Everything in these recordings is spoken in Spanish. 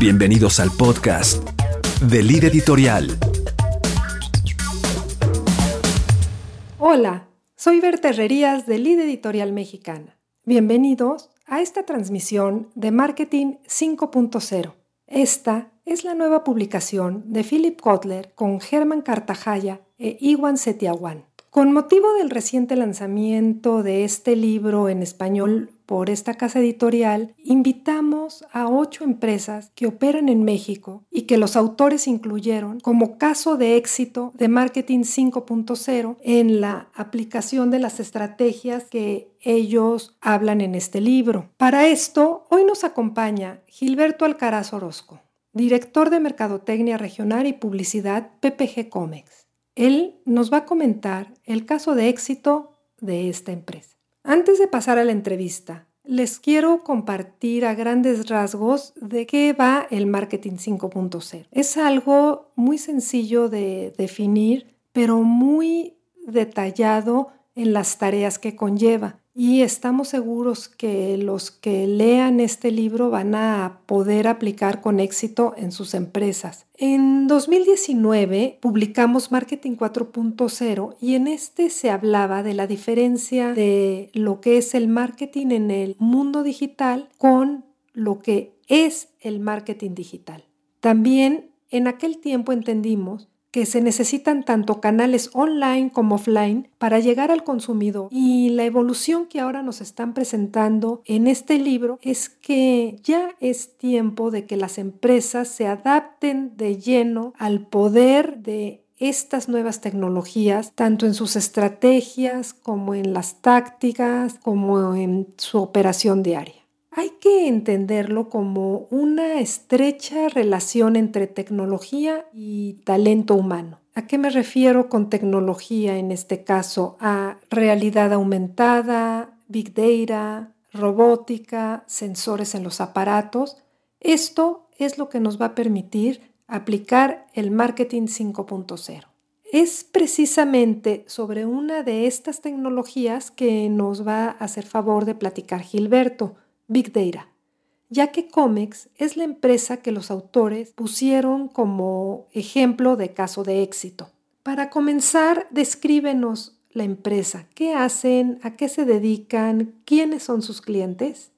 Bienvenidos al podcast de Lid Editorial. Hola, soy Berta Herrerías de Lid Editorial Mexicana. Bienvenidos a esta transmisión de Marketing 5.0. Esta es la nueva publicación de Philip Kotler con Germán Cartajaya e Iwan Setiawan. Con motivo del reciente lanzamiento de este libro en español por esta casa editorial, invitamos a ocho empresas que operan en México y que los autores incluyeron como caso de éxito de Marketing 5.0 en la aplicación de las estrategias que ellos hablan en este libro. Para esto, hoy nos acompaña Gilberto Alcaraz Orozco, director de Mercadotecnia Regional y Publicidad PPG Comex. Él nos va a comentar el caso de éxito de esta empresa. Antes de pasar a la entrevista, les quiero compartir a grandes rasgos de qué va el marketing 5.0. Es algo muy sencillo de definir, pero muy detallado en las tareas que conlleva y estamos seguros que los que lean este libro van a poder aplicar con éxito en sus empresas. En 2019 publicamos Marketing 4.0 y en este se hablaba de la diferencia de lo que es el marketing en el mundo digital con lo que es el marketing digital. También en aquel tiempo entendimos que se necesitan tanto canales online como offline para llegar al consumidor. Y la evolución que ahora nos están presentando en este libro es que ya es tiempo de que las empresas se adapten de lleno al poder de estas nuevas tecnologías, tanto en sus estrategias como en las tácticas, como en su operación diaria. Hay que entenderlo como una estrecha relación entre tecnología y talento humano. ¿A qué me refiero con tecnología en este caso? A realidad aumentada, big data, robótica, sensores en los aparatos. Esto es lo que nos va a permitir aplicar el marketing 5.0. Es precisamente sobre una de estas tecnologías que nos va a hacer favor de platicar Gilberto Big Data, ya que Comex es la empresa que los autores pusieron como ejemplo de caso de éxito. Para comenzar, descríbenos la empresa, qué hacen, a qué se dedican, quiénes son sus clientes.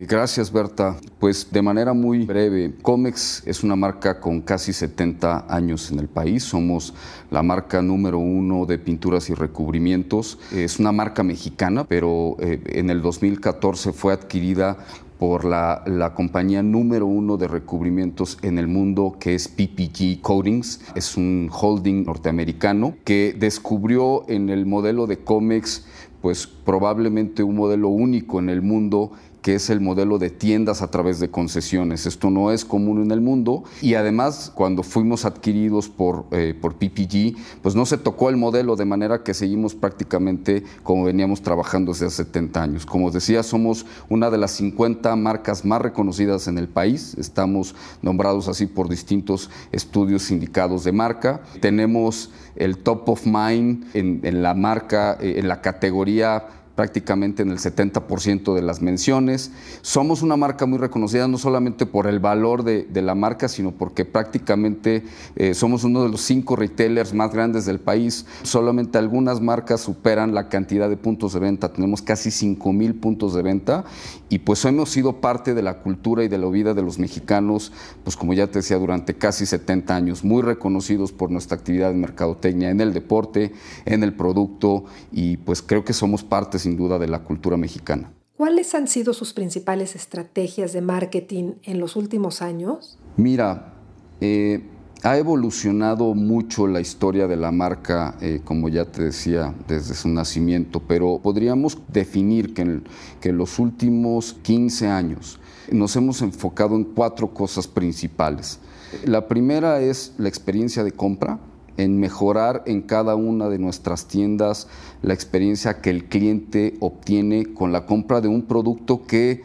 Gracias, Berta. Pues de manera muy breve, Comex es una marca con casi 70 años en el país. Somos la marca número uno de pinturas y recubrimientos. Es una marca mexicana, pero eh, en el 2014 fue adquirida por la, la, compañía número uno de recubrimientos en el mundo, que es PPG Coatings. Es un holding norteamericano que descubrió en el modelo de Comex, pues probablemente un modelo único en el mundo que es el modelo de tiendas a través de concesiones. Esto no es común en el mundo y además cuando fuimos adquiridos por, eh, por PPG, pues no se tocó el modelo de manera que seguimos prácticamente como veníamos trabajando desde hace 70 años. Como decía, somos una de las 50 marcas más reconocidas en el país, estamos nombrados así por distintos estudios sindicados de marca, tenemos el top of mind en, la marca, eh, en la categoría prácticamente en el 70% de las menciones. Somos una marca muy reconocida no solamente por el valor de, la marca, sino porque prácticamente eh, somos uno de los cinco retailers más grandes del país. Solamente algunas marcas superan la cantidad de puntos de venta. Tenemos casi 5 mil puntos de venta y pues hemos sido parte de la cultura y de la vida de los mexicanos, pues como ya te decía, durante casi 70 años, muy reconocidos por nuestra actividad en mercadotecnia, en el deporte, en el producto y pues creo que somos parte sin duda de la cultura mexicana. ¿Cuáles han sido sus principales estrategias de marketing en los últimos años? Mira, eh, ha evolucionado mucho la historia de la marca, eh, como ya te decía, desde su nacimiento, pero podríamos definir que en, que en los últimos 15 años nos hemos enfocado en cuatro cosas principales. La primera es la experiencia de compra, en mejorar en cada una de nuestras tiendas la experiencia que el cliente obtiene con la compra de un producto que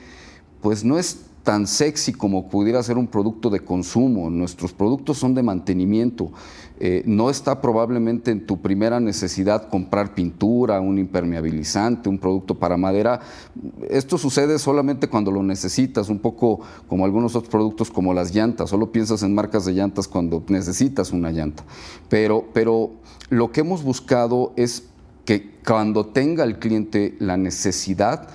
pues no es tan sexy como pudiera ser un producto de consumo. Nuestros productos son de mantenimiento. Eh, no está probablemente en tu primera necesidad comprar pintura, un impermeabilizante, un producto para madera. Esto sucede solamente cuando lo necesitas, un poco como algunos otros productos como las llantas. Solo piensas en marcas de llantas cuando necesitas una llanta. Pero, pero lo que hemos buscado es que cuando tenga el cliente la necesidad,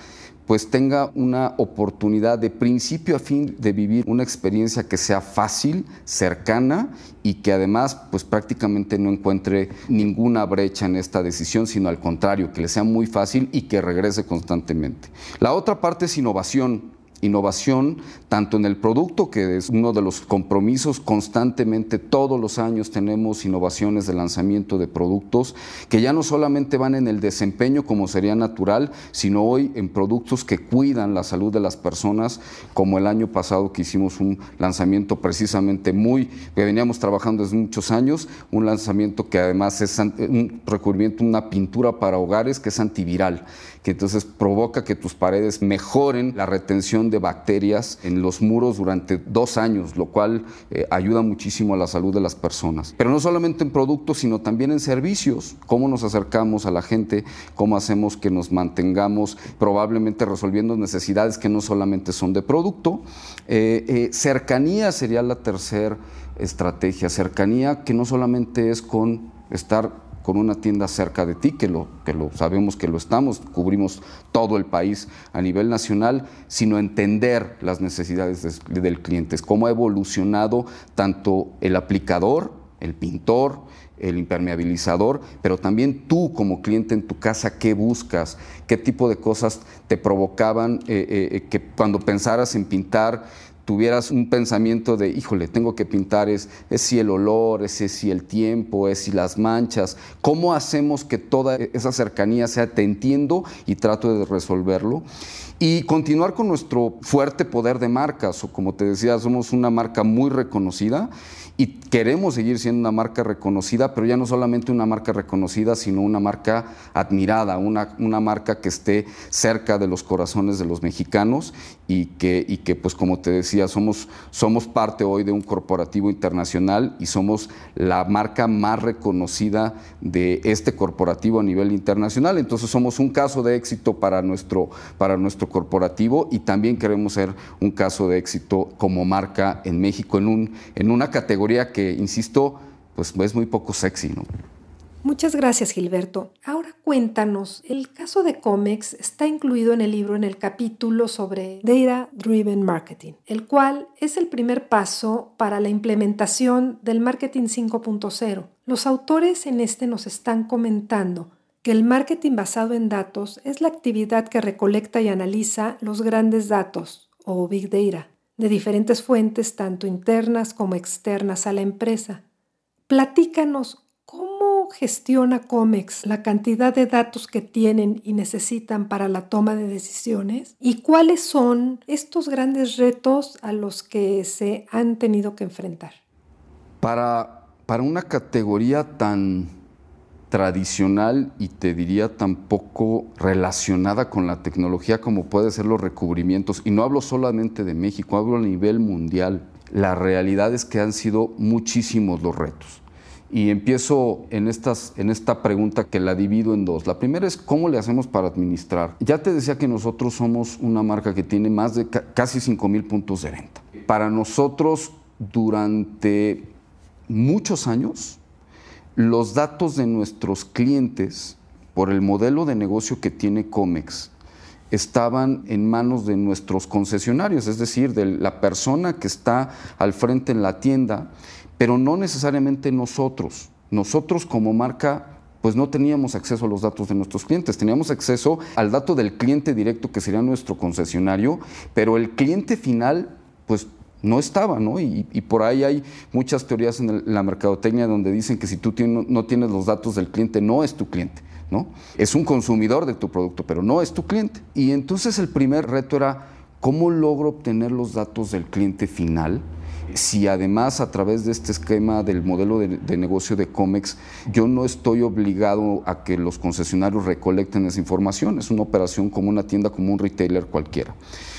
pues tenga una oportunidad de principio a fin de vivir una experiencia que sea fácil, cercana y que además pues prácticamente no encuentre ninguna brecha en esta decisión, sino al contrario, que le sea muy fácil y que regrese constantemente. La otra parte es innovación innovación tanto en el producto, que es uno de los compromisos constantemente, todos los años tenemos innovaciones de lanzamiento de productos que ya no solamente van en el desempeño como sería natural, sino hoy en productos que cuidan la salud de las personas, como el año pasado que hicimos un lanzamiento precisamente muy, que veníamos trabajando desde muchos años, un lanzamiento que además es un recubrimiento, una pintura para hogares que es antiviral, que entonces provoca que tus paredes mejoren la retención de bacterias en los muros durante dos años, lo cual eh, ayuda muchísimo a la salud de las personas. Pero no solamente en productos, sino también en servicios, cómo nos acercamos a la gente, cómo hacemos que nos mantengamos probablemente resolviendo necesidades que no solamente son de producto. Eh, eh, cercanía sería la tercera estrategia, cercanía que no solamente es con estar con una tienda cerca de ti, que lo, que lo sabemos que lo estamos, cubrimos todo el país a nivel nacional, sino entender las necesidades del cliente, cómo ha evolucionado tanto el aplicador, el pintor, el impermeabilizador, pero también tú como cliente en tu casa, qué buscas, qué tipo de cosas te provocaban eh, eh, eh, que cuando pensaras en pintar tuvieras un pensamiento de, híjole, tengo que pintar, es, es si el olor, es, si el tiempo, es si las manchas, ¿cómo hacemos que toda esa cercanía sea te entiendo y trato de resolverlo? Y continuar con nuestro fuerte poder de marcas, o como te decía, somos una marca muy reconocida y queremos seguir siendo una marca reconocida, pero ya no solamente una marca reconocida, sino una marca admirada, una, una marca que esté cerca de los corazones de los mexicanos y que, y que pues como te decía, somos, somos parte hoy de un corporativo internacional y somos la marca más reconocida de este corporativo a nivel internacional. Entonces somos un caso de éxito para nuestro, para nuestro corporativo y también queremos ser un caso de éxito como marca en México en, un, en una categoría que, insisto, pues es muy poco sexy, ¿no? Muchas gracias, Gilberto. Ahora cuéntanos, el caso de Comex está incluido en el libro en el capítulo sobre Data Driven Marketing, el cual es el primer paso para la implementación del Marketing 5.0. Los autores en este nos están comentando que el marketing basado en datos es la actividad que recolecta y analiza los grandes datos o Big Data de diferentes fuentes, tanto internas como externas a la empresa. Platícanos cómo gestiona COMEX la cantidad de datos que tienen y necesitan para la toma de decisiones y cuáles son estos grandes retos a los que se han tenido que enfrentar. Para, para una categoría tan tradicional y te diría tampoco relacionada con la tecnología como puede ser los recubrimientos. Y no hablo solamente de México, hablo a nivel mundial. La realidad es que han sido muchísimos los retos. Y empiezo en, estas, en esta pregunta que la divido en dos. La primera es cómo le hacemos para administrar. Ya te decía que nosotros somos una marca que tiene más de casi 5 mil puntos de venta. Para nosotros, durante muchos años, los datos de nuestros clientes por el modelo de negocio que tiene Comex estaban en manos de nuestros concesionarios, es decir, de la persona que está al frente en la tienda, pero no necesariamente nosotros. Nosotros como marca pues no teníamos acceso a los datos de nuestros clientes, teníamos acceso al dato del cliente directo que sería nuestro concesionario, pero el cliente final pues no estaba, ¿no? Y, por ahí hay muchas teorías en, la mercadotecnia donde dicen que si tú no tienes los datos del cliente, no es tu cliente, ¿no? Es un consumidor de tu producto, pero no es tu cliente. Y entonces el primer reto era, ¿cómo logro obtener los datos del cliente final? Si además a través de este esquema del modelo de, de, negocio de COMEX, yo no estoy obligado a que los concesionarios recolecten esa información, es una operación como una tienda, como un retailer cualquiera.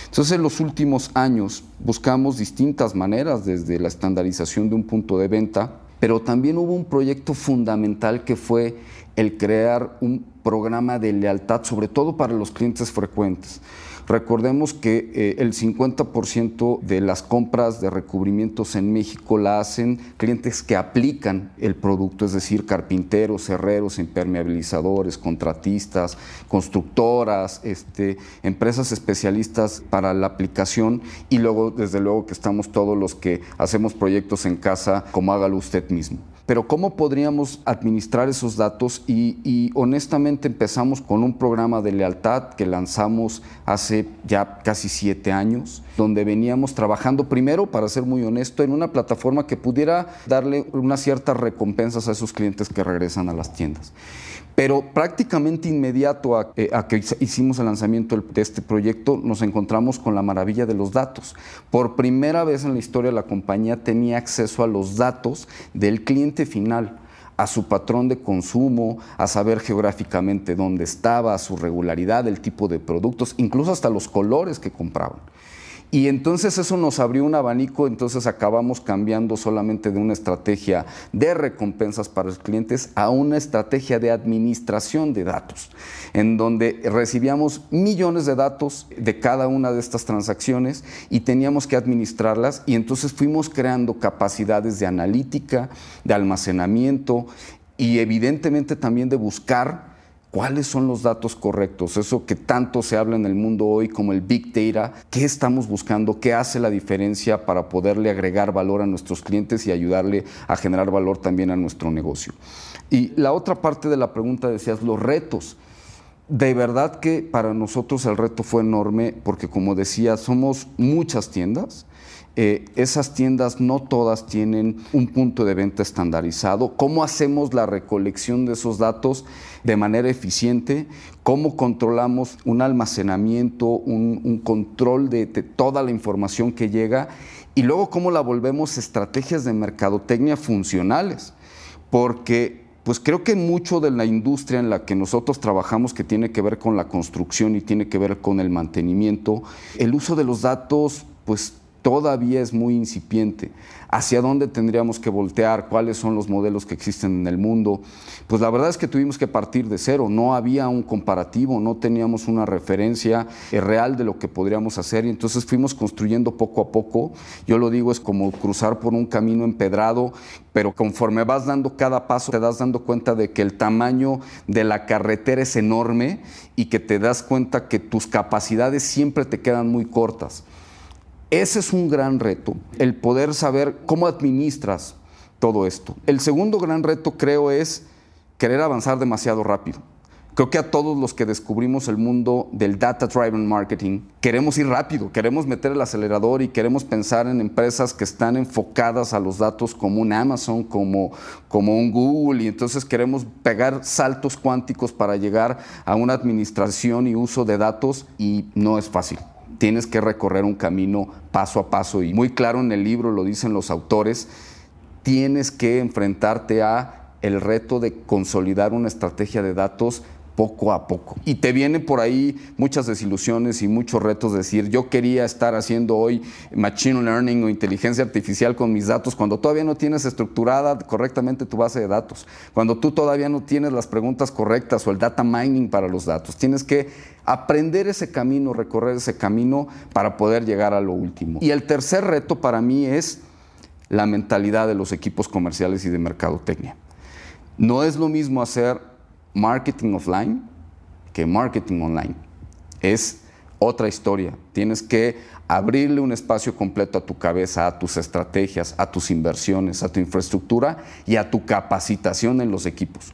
Entonces, en los últimos años buscamos distintas maneras, desde la estandarización de un punto de venta, pero también hubo un proyecto fundamental que fue el crear un programa de lealtad, sobre todo para los clientes frecuentes. Recordemos que eh, el 50% de las compras de recubrimientos en México la hacen clientes que aplican el producto, es decir, carpinteros, herreros, impermeabilizadores, contratistas, constructoras, este, empresas especialistas para la aplicación y luego, desde luego, que estamos todos los que hacemos proyectos en casa, como hágalo usted mismo pero ¿cómo podríamos administrar esos datos? Y, honestamente empezamos con un programa de lealtad que lanzamos hace ya casi siete años, donde veníamos trabajando primero, para ser muy honesto, en una plataforma que pudiera darle unas ciertas recompensas a esos clientes que regresan a las tiendas. Pero prácticamente inmediato a, eh, que hicimos el lanzamiento de este proyecto, nos encontramos con la maravilla de los datos. Por primera vez en la historia la compañía tenía acceso a los datos del cliente final a su patrón de consumo, a saber geográficamente dónde estaba, a su regularidad, el tipo de productos, incluso hasta los colores que compraban. Y entonces eso nos abrió un abanico, entonces acabamos cambiando solamente de una estrategia de recompensas para los clientes a una estrategia de administración de datos, en donde recibíamos millones de datos de cada una de estas transacciones y teníamos que administrarlas y entonces fuimos creando capacidades de analítica, de almacenamiento y evidentemente también de buscar ¿Cuáles son los datos correctos? Eso que tanto se habla en el mundo hoy como el Big Data. ¿Qué estamos buscando? ¿Qué hace la diferencia para poderle agregar valor a nuestros clientes y ayudarle a generar valor también a nuestro negocio? Y la otra parte de la pregunta decías, los retos. De verdad que para nosotros el reto fue enorme porque como decía, somos muchas tiendas eh, esas tiendas no todas tienen un punto de venta estandarizado. ¿Cómo hacemos la recolección de esos datos de manera eficiente? ¿Cómo controlamos un almacenamiento, un, control de, toda la información que llega? Y luego cómo la volvemos estrategias de mercadotecnia funcionales. Porque pues creo que mucho de la industria en la que nosotros trabajamos, que tiene que ver con la construcción y tiene que ver con el mantenimiento, el uso de los datos, pues todavía es muy incipiente. ¿Hacia dónde tendríamos que voltear? ¿Cuáles son los modelos que existen en el mundo? Pues la verdad es que tuvimos que partir de cero. No había un comparativo, no teníamos una referencia eh, real de lo que podríamos hacer y entonces fuimos construyendo poco a poco. Yo lo digo, es como cruzar por un camino empedrado, pero conforme vas dando cada paso te das dando cuenta de que el tamaño de la carretera es enorme y que te das cuenta que tus capacidades siempre te quedan muy cortas. Ese es un gran reto, el poder saber cómo administras todo esto. El segundo gran reto creo es querer avanzar demasiado rápido. Creo que a todos los que descubrimos el mundo del data driven marketing, queremos ir rápido, queremos meter el acelerador y queremos pensar en empresas que están enfocadas a los datos como un Amazon, como, como un Google, y entonces queremos pegar saltos cuánticos para llegar a una administración y uso de datos y no es fácil tienes que recorrer un camino paso a paso y muy claro en el libro lo dicen los autores, tienes que enfrentarte a el reto de consolidar una estrategia de datos poco a poco. Y te vienen por ahí muchas desilusiones y muchos retos, decir, yo quería estar haciendo hoy machine learning o inteligencia artificial con mis datos cuando todavía no tienes estructurada correctamente tu base de datos, cuando tú todavía no tienes las preguntas correctas o el data mining para los datos. Tienes que aprender ese camino, recorrer ese camino para poder llegar a lo último. Y el tercer reto para mí es la mentalidad de los equipos comerciales y de mercadotecnia. No es lo mismo hacer marketing offline que marketing online. Es otra historia. Tienes que abrirle un espacio completo a tu cabeza, a tus estrategias, a tus inversiones, a tu infraestructura y a tu capacitación en los equipos.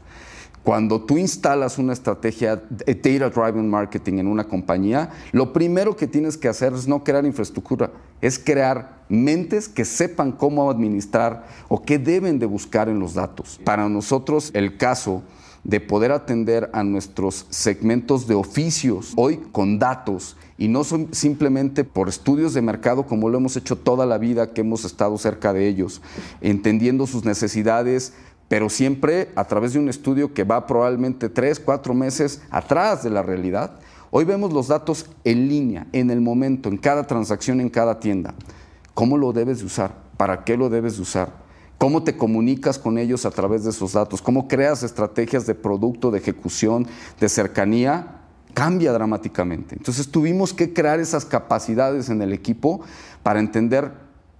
Cuando tú instalas una estrategia de data driven marketing en una compañía, lo primero que tienes que hacer es no crear infraestructura, es crear mentes que sepan cómo administrar o qué deben de buscar en los datos. Para nosotros el caso de poder atender a nuestros segmentos de oficios hoy con datos y no son simplemente por estudios de mercado como lo hemos hecho toda la vida que hemos estado cerca de ellos, entendiendo sus necesidades, pero siempre a través de un estudio que va probablemente tres, cuatro meses atrás de la realidad. Hoy vemos los datos en línea, en el momento, en cada transacción, en cada tienda. ¿Cómo lo debes de usar? ¿Para qué lo debes de usar? ¿Cómo te comunicas con ellos a través de esos datos? ¿Cómo creas estrategias de producto, de ejecución, de cercanía? Cambia dramáticamente. Entonces tuvimos que crear esas capacidades en el equipo para entender,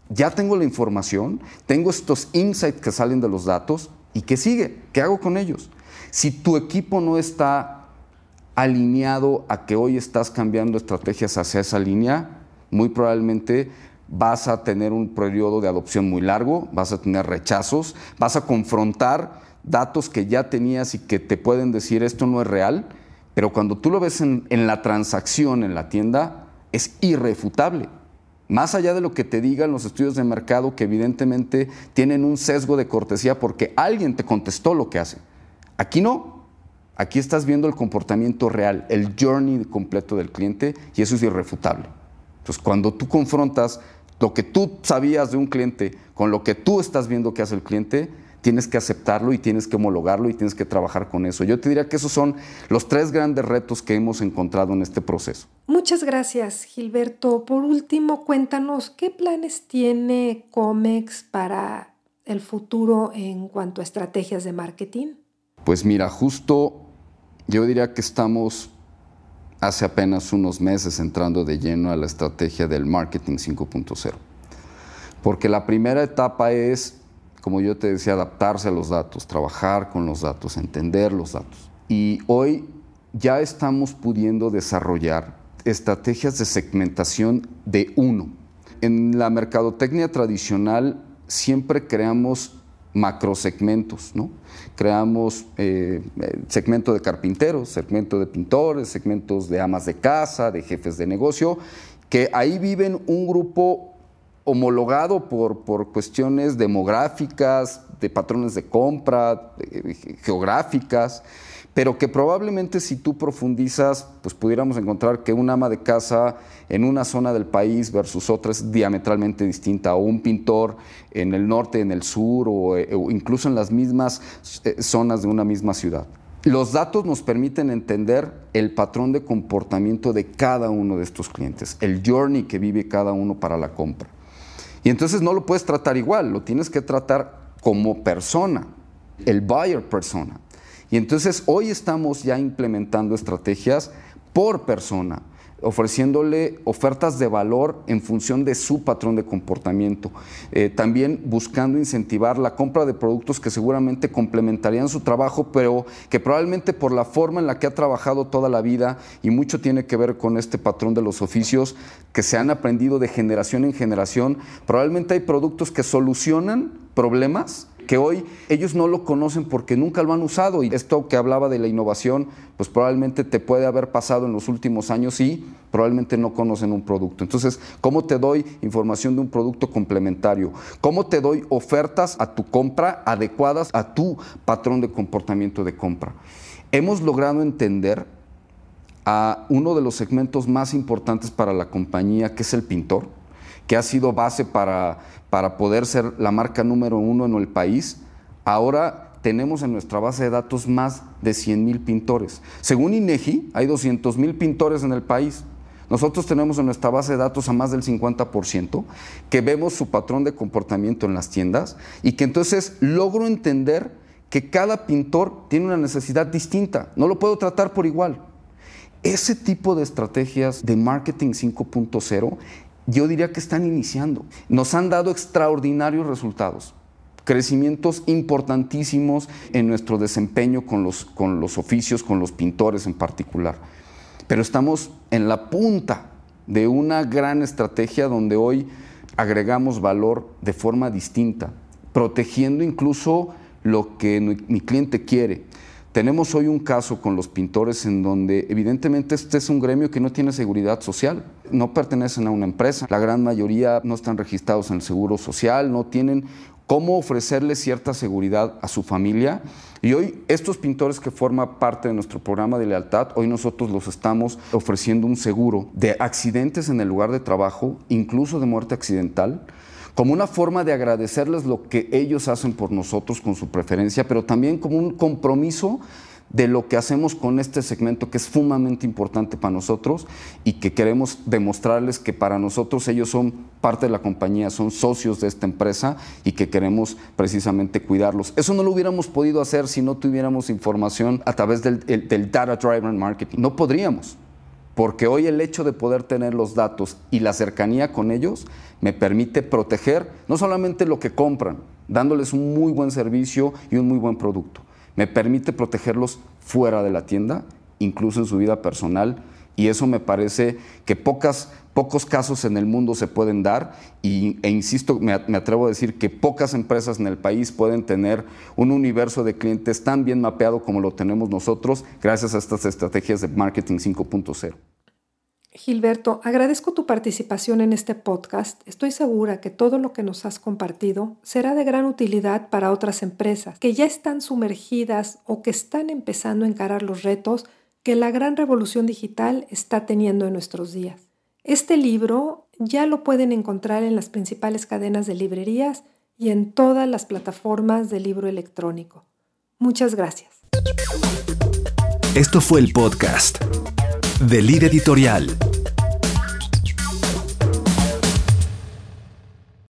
ya tengo la información, tengo estos insights que salen de los datos, ¿y qué sigue? ¿Qué hago con ellos? Si tu equipo no está alineado a que hoy estás cambiando estrategias hacia esa línea, muy probablemente vas a tener un periodo de adopción muy largo, vas a tener rechazos, vas a confrontar datos que ya tenías y que te pueden decir esto no es real, pero cuando tú lo ves en, la transacción en la tienda, es irrefutable. Más allá de lo que te digan los estudios de mercado, que evidentemente tienen un sesgo de cortesía porque alguien te contestó lo que hace. Aquí no. Aquí estás viendo el comportamiento real, el journey completo del cliente y eso es irrefutable. Entonces, cuando tú confrontas lo que tú sabías de un cliente con lo que tú estás viendo que hace el cliente, tienes que aceptarlo y tienes que homologarlo y tienes que trabajar con eso. Yo te diría que esos son los tres grandes retos que hemos encontrado en este proceso. Muchas gracias, Gilberto. Por último, cuéntanos, ¿qué planes tiene COMEX para el futuro en cuanto a estrategias de marketing? Pues mira, justo yo diría que estamos hace apenas unos meses entrando de lleno a la estrategia del marketing 5.0. Porque la primera etapa es, como yo te decía, adaptarse a los datos, trabajar con los datos, entender los datos. Y hoy ya estamos pudiendo desarrollar estrategias de segmentación de uno. En la mercadotecnia tradicional siempre creamos macrosegmentos, ¿no? Creamos eh, eh, segmento de carpinteros, segmento de pintores, segmentos de amas de casa, de jefes de negocio, que ahí viven un grupo homologado por, por cuestiones demográficas, de patrones de compra, geográficas, pero que probablemente si tú profundizas, pues pudiéramos encontrar que un ama de casa en una zona del país versus otra es diametralmente distinta, o un pintor en el norte, en el sur, o, eh, incluso en las mismas eh, zonas de una misma ciudad. Los datos nos permiten entender el patrón de comportamiento de cada uno de estos clientes, el journey que vive cada uno para la compra. Y entonces no lo puedes tratar igual, lo tienes que tratar como persona, el buyer persona. Y entonces hoy estamos ya implementando estrategias por persona, ofreciéndole ofertas de valor en función de su patrón de comportamiento. Eh, también buscando incentivar la compra de productos que seguramente complementarían su trabajo, pero que probablemente por la forma en la que ha trabajado toda la vida, y mucho tiene que ver con este patrón de los oficios que se han aprendido de generación en generación, probablemente hay productos que solucionan problemas que hoy ellos no lo conocen porque nunca lo han usado. Y esto que hablaba de la innovación, pues probablemente te puede haber pasado en los últimos años y probablemente no conocen un producto. Entonces, ¿cómo te doy información de un producto complementario? ¿Cómo te doy ofertas a tu compra adecuadas a tu patrón de comportamiento de compra? Hemos logrado entender a uno de los segmentos más importantes para la compañía, que es el pintor que ha sido base para, para poder ser la marca número uno en el país, ahora tenemos en nuestra base de datos más de 100 mil pintores. Según INEGI, hay 200 mil pintores en el país. Nosotros tenemos en nuestra base de datos a más del 50% que vemos su patrón de comportamiento en las tiendas y que entonces logro entender que cada pintor tiene una necesidad distinta. No lo puedo tratar por igual. Ese tipo de estrategias de marketing 5.0 yo diría que están iniciando. Nos han dado extraordinarios resultados, crecimientos importantísimos en nuestro desempeño con los, con los oficios, con los pintores en particular. Pero estamos en la punta de una gran estrategia donde hoy agregamos valor de forma distinta, protegiendo incluso lo que mi cliente quiere. Tenemos hoy un caso con los pintores en donde evidentemente este es un gremio que no tiene seguridad social, no pertenecen a una empresa, la gran mayoría no están registrados en el Seguro Social, no tienen cómo ofrecerle cierta seguridad a su familia. Y hoy estos pintores que forman parte de nuestro programa de lealtad, hoy nosotros los estamos ofreciendo un seguro de accidentes en el lugar de trabajo, incluso de muerte accidental, como una forma de agradecerles lo que ellos hacen por nosotros con su preferencia, pero también como un compromiso de lo que hacemos con este segmento que es sumamente importante para nosotros y que queremos demostrarles que para nosotros ellos son parte de la compañía, son socios de esta empresa y que queremos precisamente cuidarlos. Eso no lo hubiéramos podido hacer si no tuviéramos información a través del, del Data Driven Marketing. No podríamos porque hoy el hecho de poder tener los datos y la cercanía con ellos me permite proteger no solamente lo que compran, dándoles un muy buen servicio y un muy buen producto, me permite protegerlos fuera de la tienda, incluso en su vida personal, y eso me parece que pocas, pocos casos en el mundo se pueden dar, y, e insisto, me, me atrevo a decir que pocas empresas en el país pueden tener un universo de clientes tan bien mapeado como lo tenemos nosotros, gracias a estas estrategias de marketing 5.0. Gilberto, agradezco tu participación en este podcast. Estoy segura que todo lo que nos has compartido será de gran utilidad para otras empresas que ya están sumergidas o que están empezando a encarar los retos que la gran revolución digital está teniendo en nuestros días. Este libro ya lo pueden encontrar en las principales cadenas de librerías y en todas las plataformas de libro electrónico. Muchas gracias. Esto fue el podcast de Editorial.